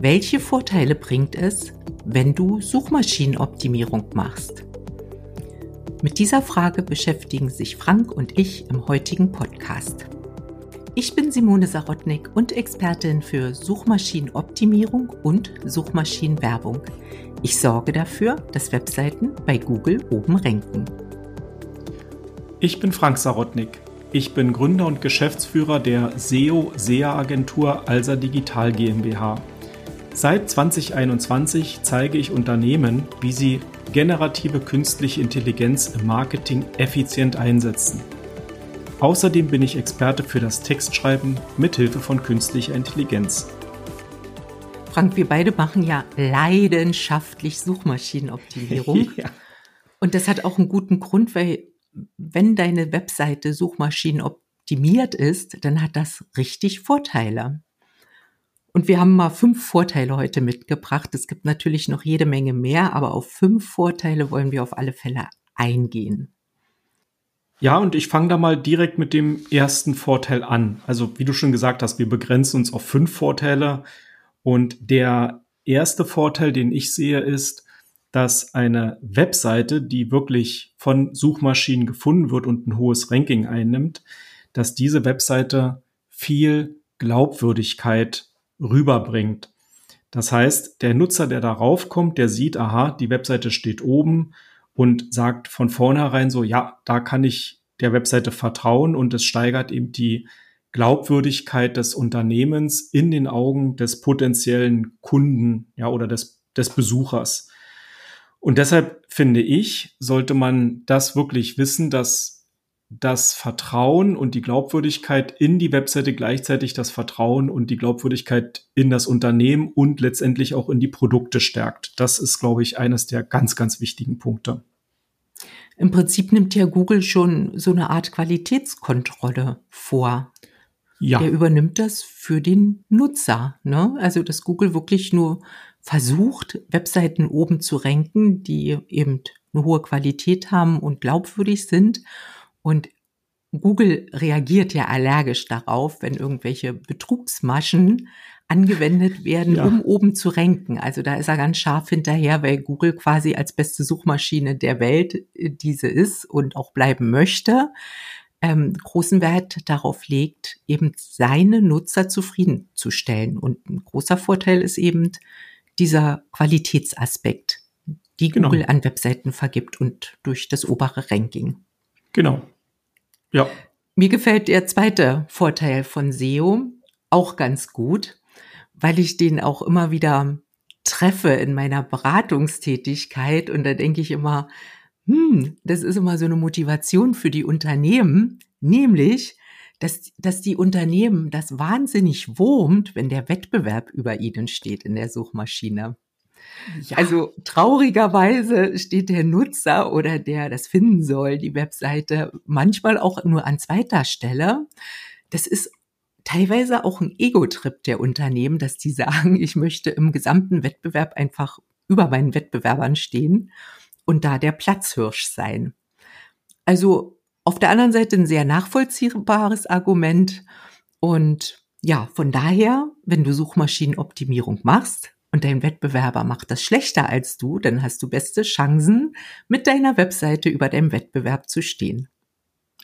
Welche Vorteile bringt es, wenn du Suchmaschinenoptimierung machst? Mit dieser Frage beschäftigen sich Frank und ich im heutigen Podcast. Ich bin Simone Sarotnik und Expertin für Suchmaschinenoptimierung und Suchmaschinenwerbung. Ich sorge dafür, dass Webseiten bei Google oben ranken. Ich bin Frank Sarotnik. Ich bin Gründer und Geschäftsführer der SEO-SEA-Agentur Alsa Digital GmbH. Seit 2021 zeige ich Unternehmen, wie sie generative künstliche Intelligenz im Marketing effizient einsetzen. Außerdem bin ich Experte für das Textschreiben mit Hilfe von künstlicher Intelligenz. Frank, wir beide machen ja leidenschaftlich Suchmaschinenoptimierung. ja. Und das hat auch einen guten Grund, weil wenn deine Webseite suchmaschinenoptimiert ist, dann hat das richtig Vorteile. Und wir haben mal fünf Vorteile heute mitgebracht. Es gibt natürlich noch jede Menge mehr, aber auf fünf Vorteile wollen wir auf alle Fälle eingehen. Ja, und ich fange da mal direkt mit dem ersten Vorteil an. Also wie du schon gesagt hast, wir begrenzen uns auf fünf Vorteile. Und der erste Vorteil, den ich sehe, ist, dass eine Webseite, die wirklich von Suchmaschinen gefunden wird und ein hohes Ranking einnimmt, dass diese Webseite viel Glaubwürdigkeit rüberbringt. Das heißt, der Nutzer, der darauf kommt, der sieht, aha, die Webseite steht oben und sagt von vornherein so, ja, da kann ich der Webseite vertrauen und es steigert eben die Glaubwürdigkeit des Unternehmens in den Augen des potenziellen Kunden, ja, oder des, des Besuchers. Und deshalb finde ich, sollte man das wirklich wissen, dass das Vertrauen und die Glaubwürdigkeit in die Webseite gleichzeitig das Vertrauen und die Glaubwürdigkeit in das Unternehmen und letztendlich auch in die Produkte stärkt. Das ist, glaube ich, eines der ganz, ganz wichtigen Punkte. Im Prinzip nimmt ja Google schon so eine Art Qualitätskontrolle vor. Ja. Der übernimmt das für den Nutzer. Ne? Also, dass Google wirklich nur versucht, Webseiten oben zu ranken, die eben eine hohe Qualität haben und glaubwürdig sind und Google reagiert ja allergisch darauf, wenn irgendwelche Betrugsmaschen angewendet werden, ja. um oben zu ranken. Also da ist er ganz scharf hinterher, weil Google quasi als beste Suchmaschine der Welt äh, diese ist und auch bleiben möchte, ähm, großen Wert darauf legt, eben seine Nutzer zufriedenzustellen. Und ein großer Vorteil ist eben dieser Qualitätsaspekt, die genau. Google an Webseiten vergibt und durch das obere Ranking. Genau. Ja. Mir gefällt der zweite Vorteil von SEO auch ganz gut, weil ich den auch immer wieder treffe in meiner Beratungstätigkeit und da denke ich immer, hm, das ist immer so eine Motivation für die Unternehmen, nämlich, dass, dass die Unternehmen das wahnsinnig wurmt, wenn der Wettbewerb über ihnen steht in der Suchmaschine. Ja. Also traurigerweise steht der Nutzer oder der das finden soll, die Webseite, manchmal auch nur an zweiter Stelle. Das ist teilweise auch ein Ego-Trip der Unternehmen, dass die sagen, ich möchte im gesamten Wettbewerb einfach über meinen Wettbewerbern stehen und da der Platzhirsch sein. Also auf der anderen Seite ein sehr nachvollziehbares Argument und ja, von daher, wenn du Suchmaschinenoptimierung machst, und dein Wettbewerber macht das schlechter als du, dann hast du beste Chancen, mit deiner Webseite über deinem Wettbewerb zu stehen.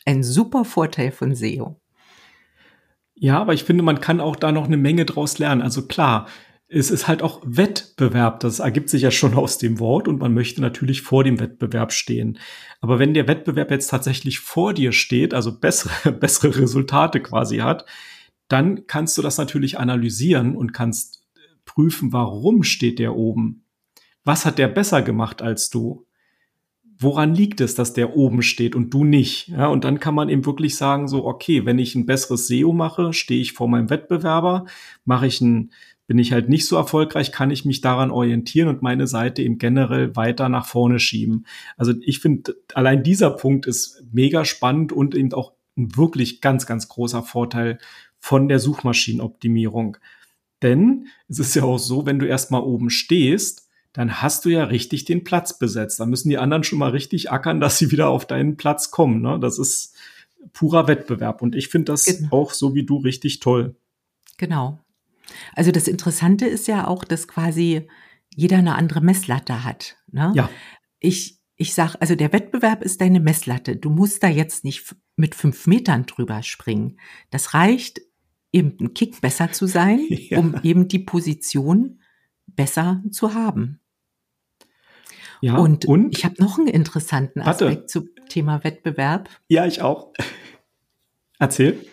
Ein super Vorteil von SEO. Ja, aber ich finde, man kann auch da noch eine Menge draus lernen. Also klar, es ist halt auch Wettbewerb. Das ergibt sich ja schon aus dem Wort und man möchte natürlich vor dem Wettbewerb stehen. Aber wenn der Wettbewerb jetzt tatsächlich vor dir steht, also bessere, bessere Resultate quasi hat, dann kannst du das natürlich analysieren und kannst prüfen, warum steht der oben? Was hat der besser gemacht als du? Woran liegt es, dass der oben steht und du nicht? Ja, und dann kann man eben wirklich sagen, so, okay, wenn ich ein besseres SEO mache, stehe ich vor meinem Wettbewerber, mache ich ein, bin ich halt nicht so erfolgreich, kann ich mich daran orientieren und meine Seite eben generell weiter nach vorne schieben. Also ich finde, allein dieser Punkt ist mega spannend und eben auch ein wirklich ganz, ganz großer Vorteil von der Suchmaschinenoptimierung. Denn es ist ja auch so, wenn du erstmal oben stehst, dann hast du ja richtig den Platz besetzt. Da müssen die anderen schon mal richtig ackern, dass sie wieder auf deinen Platz kommen. Ne? Das ist purer Wettbewerb. Und ich finde das genau. auch so wie du richtig toll. Genau. Also das Interessante ist ja auch, dass quasi jeder eine andere Messlatte hat. Ne? Ja. Ich, ich sag, also der Wettbewerb ist deine Messlatte. Du musst da jetzt nicht mit fünf Metern drüber springen. Das reicht, eben ein Kick besser zu sein, ja. um eben die Position besser zu haben. Ja, und, und? ich habe noch einen interessanten Aspekt Warte. zum Thema Wettbewerb. Ja, ich auch. Erzähl.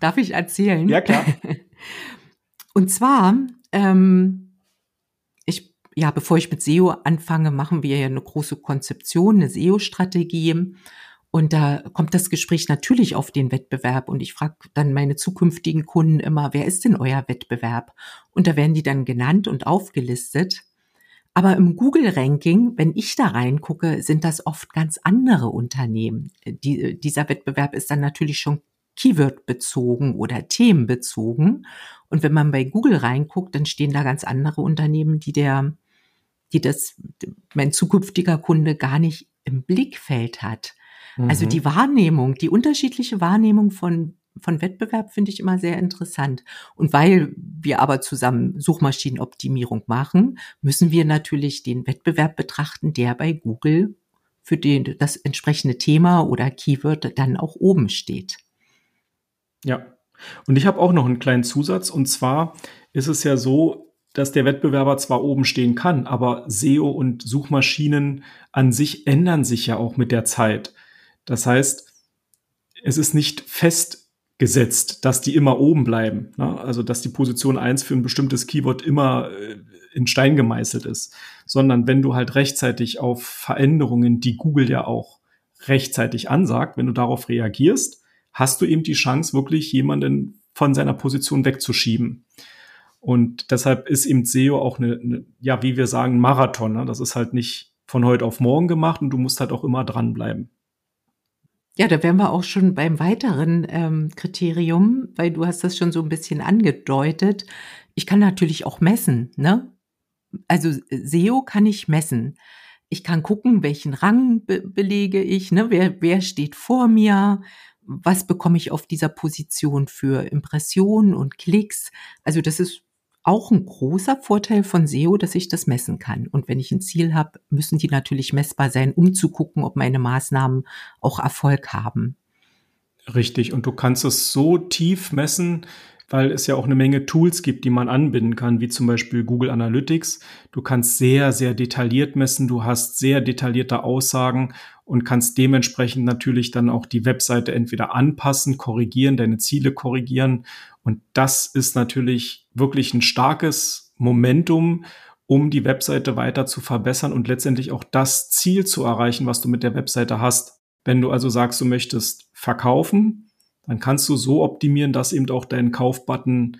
Darf ich erzählen? Ja, klar. Und zwar, ähm, ich, ja, bevor ich mit SEO anfange, machen wir ja eine große Konzeption, eine SEO-Strategie. Und da kommt das Gespräch natürlich auf den Wettbewerb. Und ich frage dann meine zukünftigen Kunden immer, wer ist denn euer Wettbewerb? Und da werden die dann genannt und aufgelistet. Aber im Google-Ranking, wenn ich da reingucke, sind das oft ganz andere Unternehmen. Die, dieser Wettbewerb ist dann natürlich schon Keyword-bezogen oder themenbezogen. Und wenn man bei Google reinguckt, dann stehen da ganz andere Unternehmen, die der, die das mein zukünftiger Kunde gar nicht im Blickfeld hat. Also mhm. Also die Wahrnehmung, die unterschiedliche Wahrnehmung von von Wettbewerb finde ich immer sehr interessant. Und weil wir aber zusammen Suchmaschinenoptimierung machen, müssen wir natürlich den Wettbewerb betrachten, der bei Google für den, das entsprechende Thema oder Keyword dann auch oben steht. Ja. Und ich habe auch noch einen kleinen Zusatz. Und zwar ist es ja so, dass der Wettbewerber zwar oben stehen kann, aber SEO und Suchmaschinen an sich ändern sich ja auch mit der Zeit. Das heißt, es ist nicht fest gesetzt, dass die immer oben bleiben. Ne? Also dass die Position eins für ein bestimmtes Keyword immer äh, in Stein gemeißelt ist, sondern wenn du halt rechtzeitig auf Veränderungen, die Google ja auch rechtzeitig ansagt, wenn du darauf reagierst, hast du eben die Chance, wirklich jemanden von seiner Position wegzuschieben. Und deshalb ist eben SEO auch eine, eine ja, wie wir sagen, Marathon. Ne? Das ist halt nicht von heute auf morgen gemacht und du musst halt auch immer dranbleiben. Ja, da wären wir auch schon beim weiteren ähm, Kriterium, weil du hast das schon so ein bisschen angedeutet. Ich kann natürlich auch messen, ne? Also SEO kann ich messen. Ich kann gucken, welchen Rang be belege ich, ne? Wer, wer steht vor mir? Was bekomme ich auf dieser Position für Impressionen und Klicks? Also das ist auch ein großer Vorteil von SEO, dass ich das messen kann. Und wenn ich ein Ziel habe, müssen die natürlich messbar sein, um zu gucken, ob meine Maßnahmen auch Erfolg haben. Richtig. Und du kannst es so tief messen, weil es ja auch eine Menge Tools gibt, die man anbinden kann, wie zum Beispiel Google Analytics. Du kannst sehr, sehr detailliert messen. Du hast sehr detaillierte Aussagen und kannst dementsprechend natürlich dann auch die Webseite entweder anpassen, korrigieren, deine Ziele korrigieren und das ist natürlich wirklich ein starkes Momentum, um die Webseite weiter zu verbessern und letztendlich auch das Ziel zu erreichen, was du mit der Webseite hast. Wenn du also sagst, du möchtest verkaufen, dann kannst du so optimieren, dass eben auch dein Kaufbutton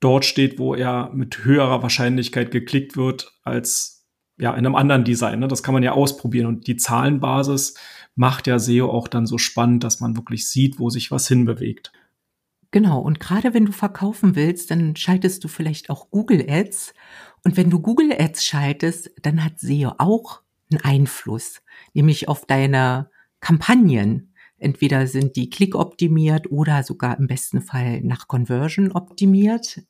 dort steht, wo er mit höherer Wahrscheinlichkeit geklickt wird als ja in einem anderen Design. Ne? Das kann man ja ausprobieren und die Zahlenbasis macht ja SEO auch dann so spannend, dass man wirklich sieht, wo sich was hinbewegt. Genau, und gerade wenn du verkaufen willst, dann schaltest du vielleicht auch Google Ads. Und wenn du Google Ads schaltest, dann hat SEO auch einen Einfluss, nämlich auf deine Kampagnen. Entweder sind die Klick optimiert oder sogar im besten Fall nach Conversion optimiert.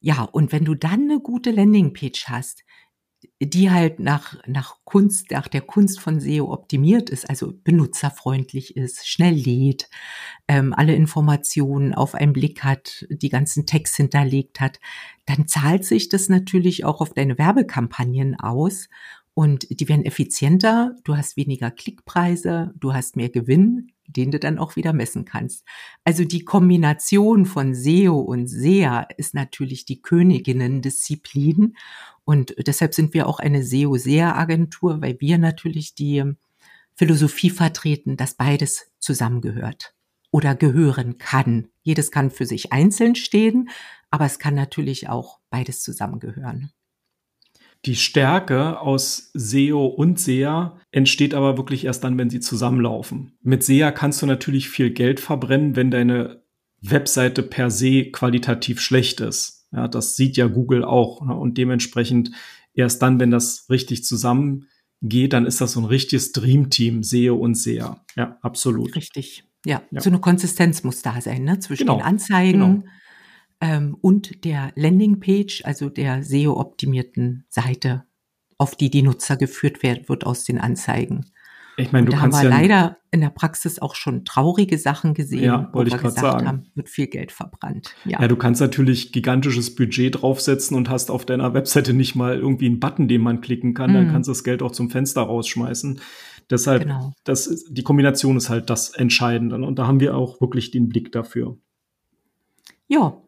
Ja, und wenn du dann eine gute Landingpage hast, die halt nach, nach Kunst, nach der Kunst von SEO optimiert ist, also benutzerfreundlich ist, schnell lädt, ähm, alle Informationen auf einen Blick hat, die ganzen Text hinterlegt hat, dann zahlt sich das natürlich auch auf deine Werbekampagnen aus und die werden effizienter, du hast weniger Klickpreise, du hast mehr Gewinn, den du dann auch wieder messen kannst. Also die Kombination von SEO und SEA ist natürlich die Königinnen-Disziplin und deshalb sind wir auch eine SEO-SEA-Agentur, weil wir natürlich die Philosophie vertreten, dass beides zusammengehört oder gehören kann. Jedes kann für sich einzeln stehen, aber es kann natürlich auch beides zusammengehören. Die Stärke aus SEO und SEA entsteht aber wirklich erst dann, wenn sie zusammenlaufen. Mit SEA kannst du natürlich viel Geld verbrennen, wenn deine Webseite per se qualitativ schlecht ist. Ja, das sieht ja Google auch. Ne? Und dementsprechend erst dann, wenn das richtig zusammengeht, dann ist das so ein richtiges Dreamteam, SEO und SEA. Ja, absolut. Richtig. Ja, ja, so eine Konsistenz muss da sein, ne? Zwischen genau. den Anzeigen, genau. Ähm, und der Landingpage, also der SEO-optimierten Seite, auf die die Nutzer geführt werden, wird aus den Anzeigen. Ich meine, du da haben kannst wir ja leider in der Praxis auch schon traurige Sachen gesehen, Ja, wo wollte wir ich grad gesagt sagen. haben, wird viel Geld verbrannt. Ja, Ja, du kannst natürlich gigantisches Budget draufsetzen und hast auf deiner Webseite nicht mal irgendwie einen Button, den man klicken kann. Dann Mhm. kannst du das Geld auch zum Fenster rausschmeißen. Deshalb, genau. das ist, die Kombination ist halt das Entscheidende. Und da haben wir auch wirklich den Blick dafür. Ja.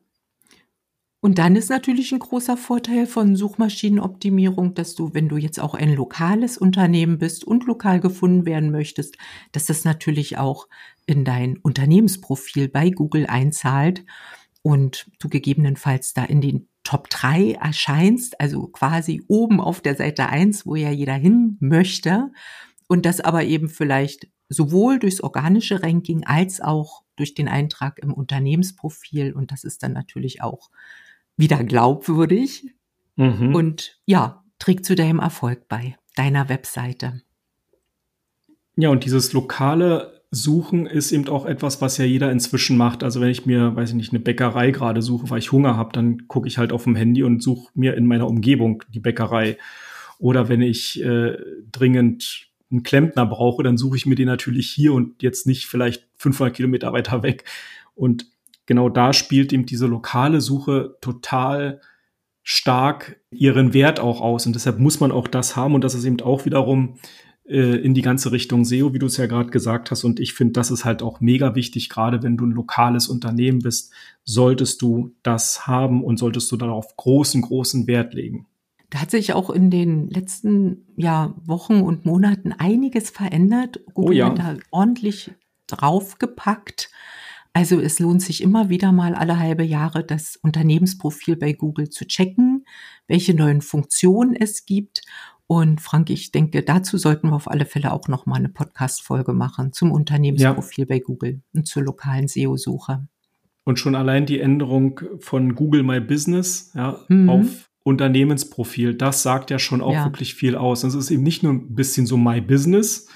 Und dann ist natürlich ein großer Vorteil von Suchmaschinenoptimierung, dass du, wenn du jetzt auch ein lokales Unternehmen bist und lokal gefunden werden möchtest, dass das natürlich auch in dein Unternehmensprofil bei Google einzahlt und du gegebenenfalls da in den Top 3 erscheinst, also quasi oben auf der Seite 1, wo ja jeder hin möchte. Und das aber eben vielleicht sowohl durchs organische Ranking als auch durch den Eintrag im Unternehmensprofil. Und das ist dann natürlich auch wieder glaubwürdig Mhm. und ja, trägt zu deinem Erfolg bei, deiner Webseite. Ja, und dieses lokale Suchen ist eben auch etwas, was ja jeder inzwischen macht. Also wenn ich mir, weiß ich nicht, eine Bäckerei gerade suche, weil ich Hunger habe, dann gucke ich halt auf dem Handy und suche mir in meiner Umgebung die Bäckerei. Oder wenn ich äh, dringend einen Klempner brauche, dann suche ich mir den natürlich hier und jetzt nicht vielleicht 500 Kilometer weiter weg. Und genau da spielt eben diese lokale Suche total stark ihren Wert auch aus. Und deshalb muss man auch das haben. Und das ist eben auch wiederum äh, in die ganze Richtung SEO, wie du es ja gerade gesagt hast. Und ich finde, das ist halt auch mega wichtig, gerade wenn du ein lokales Unternehmen bist, solltest du das haben und solltest du darauf großen, großen Wert legen. Da hat sich auch in den letzten ja, Wochen und Monaten einiges verändert. Google Oh ja. hat da ordentlich draufgepackt. Also es lohnt sich immer wieder mal alle halbe Jahre das Unternehmensprofil bei Google zu checken, welche neuen Funktionen es gibt. Und Frank, ich denke, dazu sollten wir auf alle Fälle auch noch mal eine Podcast-Folge machen zum Unternehmensprofil bei Google und zur lokalen SEO-Suche. Und schon allein die Änderung von Google My Business ja, Mhm. auf Unternehmensprofil, das sagt ja schon auch Ja. wirklich viel aus. Es ist eben nicht nur ein bisschen so My Business,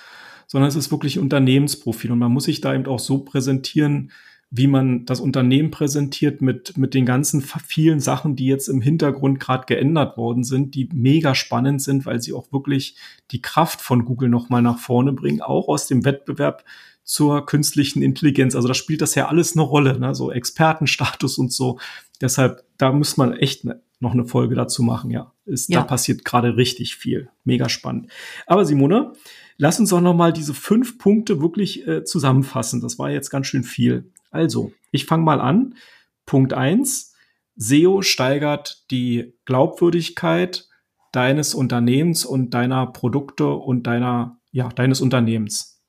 sondern es ist wirklich Unternehmensprofil. Und man muss sich da eben auch so präsentieren, wie man das Unternehmen präsentiert mit, mit den ganzen vielen Sachen, die jetzt im Hintergrund gerade geändert worden sind, die mega spannend sind, weil sie auch wirklich die Kraft von Google nochmal nach vorne bringen, auch aus dem Wettbewerb zur künstlichen Intelligenz. Also da spielt das ja alles eine Rolle, ne? so Expertenstatus und so. Deshalb, da muss man echt ne, noch eine Folge dazu machen, ja. Ist, Ja. Da passiert gerade richtig viel. Mega spannend. Aber Simone, lass uns doch noch mal diese fünf Punkte wirklich äh, zusammenfassen. Das war jetzt ganz schön viel. Also, ich fange mal an. Punkt eins: SEO steigert die Glaubwürdigkeit deines Unternehmens und deiner Produkte und deiner, ja, deines Unternehmens.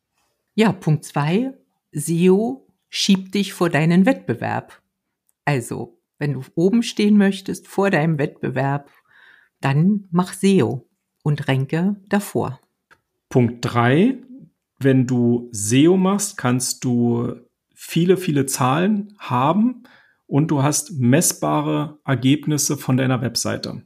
Ja, Punkt zwei: SEO schiebt dich vor deinen Wettbewerb. Also, wenn du oben stehen möchtest vor deinem Wettbewerb, dann mach SEO und ranke davor. Punkt drei: Wenn du SEO machst, kannst du viele, viele Zahlen haben und du hast messbare Ergebnisse von deiner Webseite.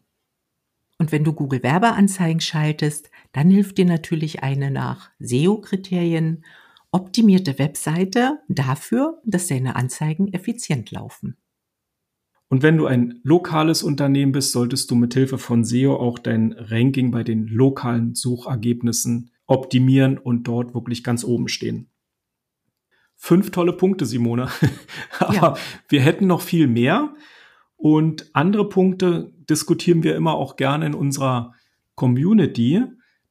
Und wenn du Google Werbeanzeigen schaltest, dann hilft dir natürlich eine nach SEO-Kriterien optimierte Webseite dafür, dass deine Anzeigen effizient laufen. Und wenn du ein lokales Unternehmen bist, solltest du mit Hilfe von SEO auch dein Ranking bei den lokalen Suchergebnissen optimieren und dort wirklich ganz oben stehen. Fünf tolle Punkte, Simone. Aber Ja. wir hätten noch viel mehr. Und andere Punkte diskutieren wir immer auch gerne in unserer Community.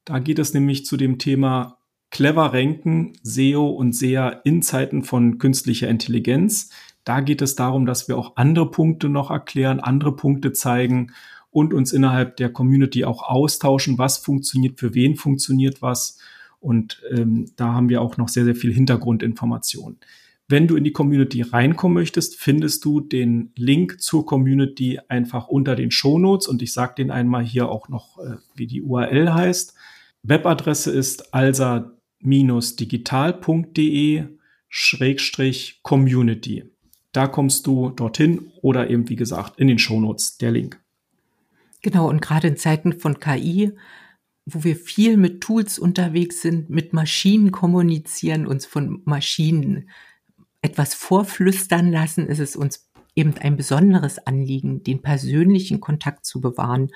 Da geht es nämlich zu dem Thema clever ranken, SEO und SEA in Zeiten von künstlicher Intelligenz. Da geht es darum, dass wir auch andere Punkte noch erklären, andere Punkte zeigen und uns innerhalb der Community auch austauschen, was funktioniert, für wen funktioniert was. Und ähm, da haben wir auch noch sehr, sehr viel Hintergrundinformation. Wenn du in die Community reinkommen möchtest, findest du den Link zur Community einfach unter den Shownotes und ich sage den einmal hier auch noch, äh, wie die URL heißt. Webadresse ist alsa-digital.de Schrägstrich Community. Da kommst du dorthin oder eben, wie gesagt, in den Shownotes der Link. Genau, und gerade in Zeiten von KI, wo wir viel mit Tools unterwegs sind, mit Maschinen kommunizieren, uns von Maschinen etwas vorflüstern lassen, ist es uns eben ein besonderes Anliegen, den persönlichen Kontakt zu bewahren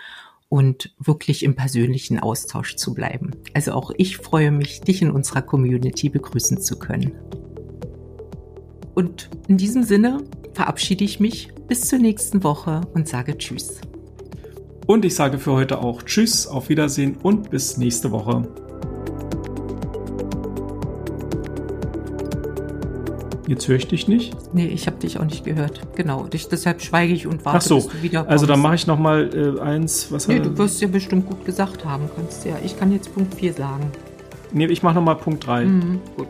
und wirklich im persönlichen Austausch zu bleiben. Also auch ich freue mich, dich in unserer Community begrüßen zu können. Und in diesem Sinne verabschiede ich mich bis zur nächsten Woche und sage Tschüss. Und ich sage für heute auch Tschüss, auf Wiedersehen und bis nächste Woche. Jetzt höre ich dich nicht. Nee, ich habe dich auch nicht gehört. Genau, ich, deshalb schweige ich und warte, Ach so, bis du wieder also dann mache ich noch mal äh, eins. Was Nee, du wirst ja bestimmt gut gesagt haben. Kannst ja. Ich kann jetzt Punkt 4 sagen. nee, ich mache noch mal Punkt 3. Mhm, gut.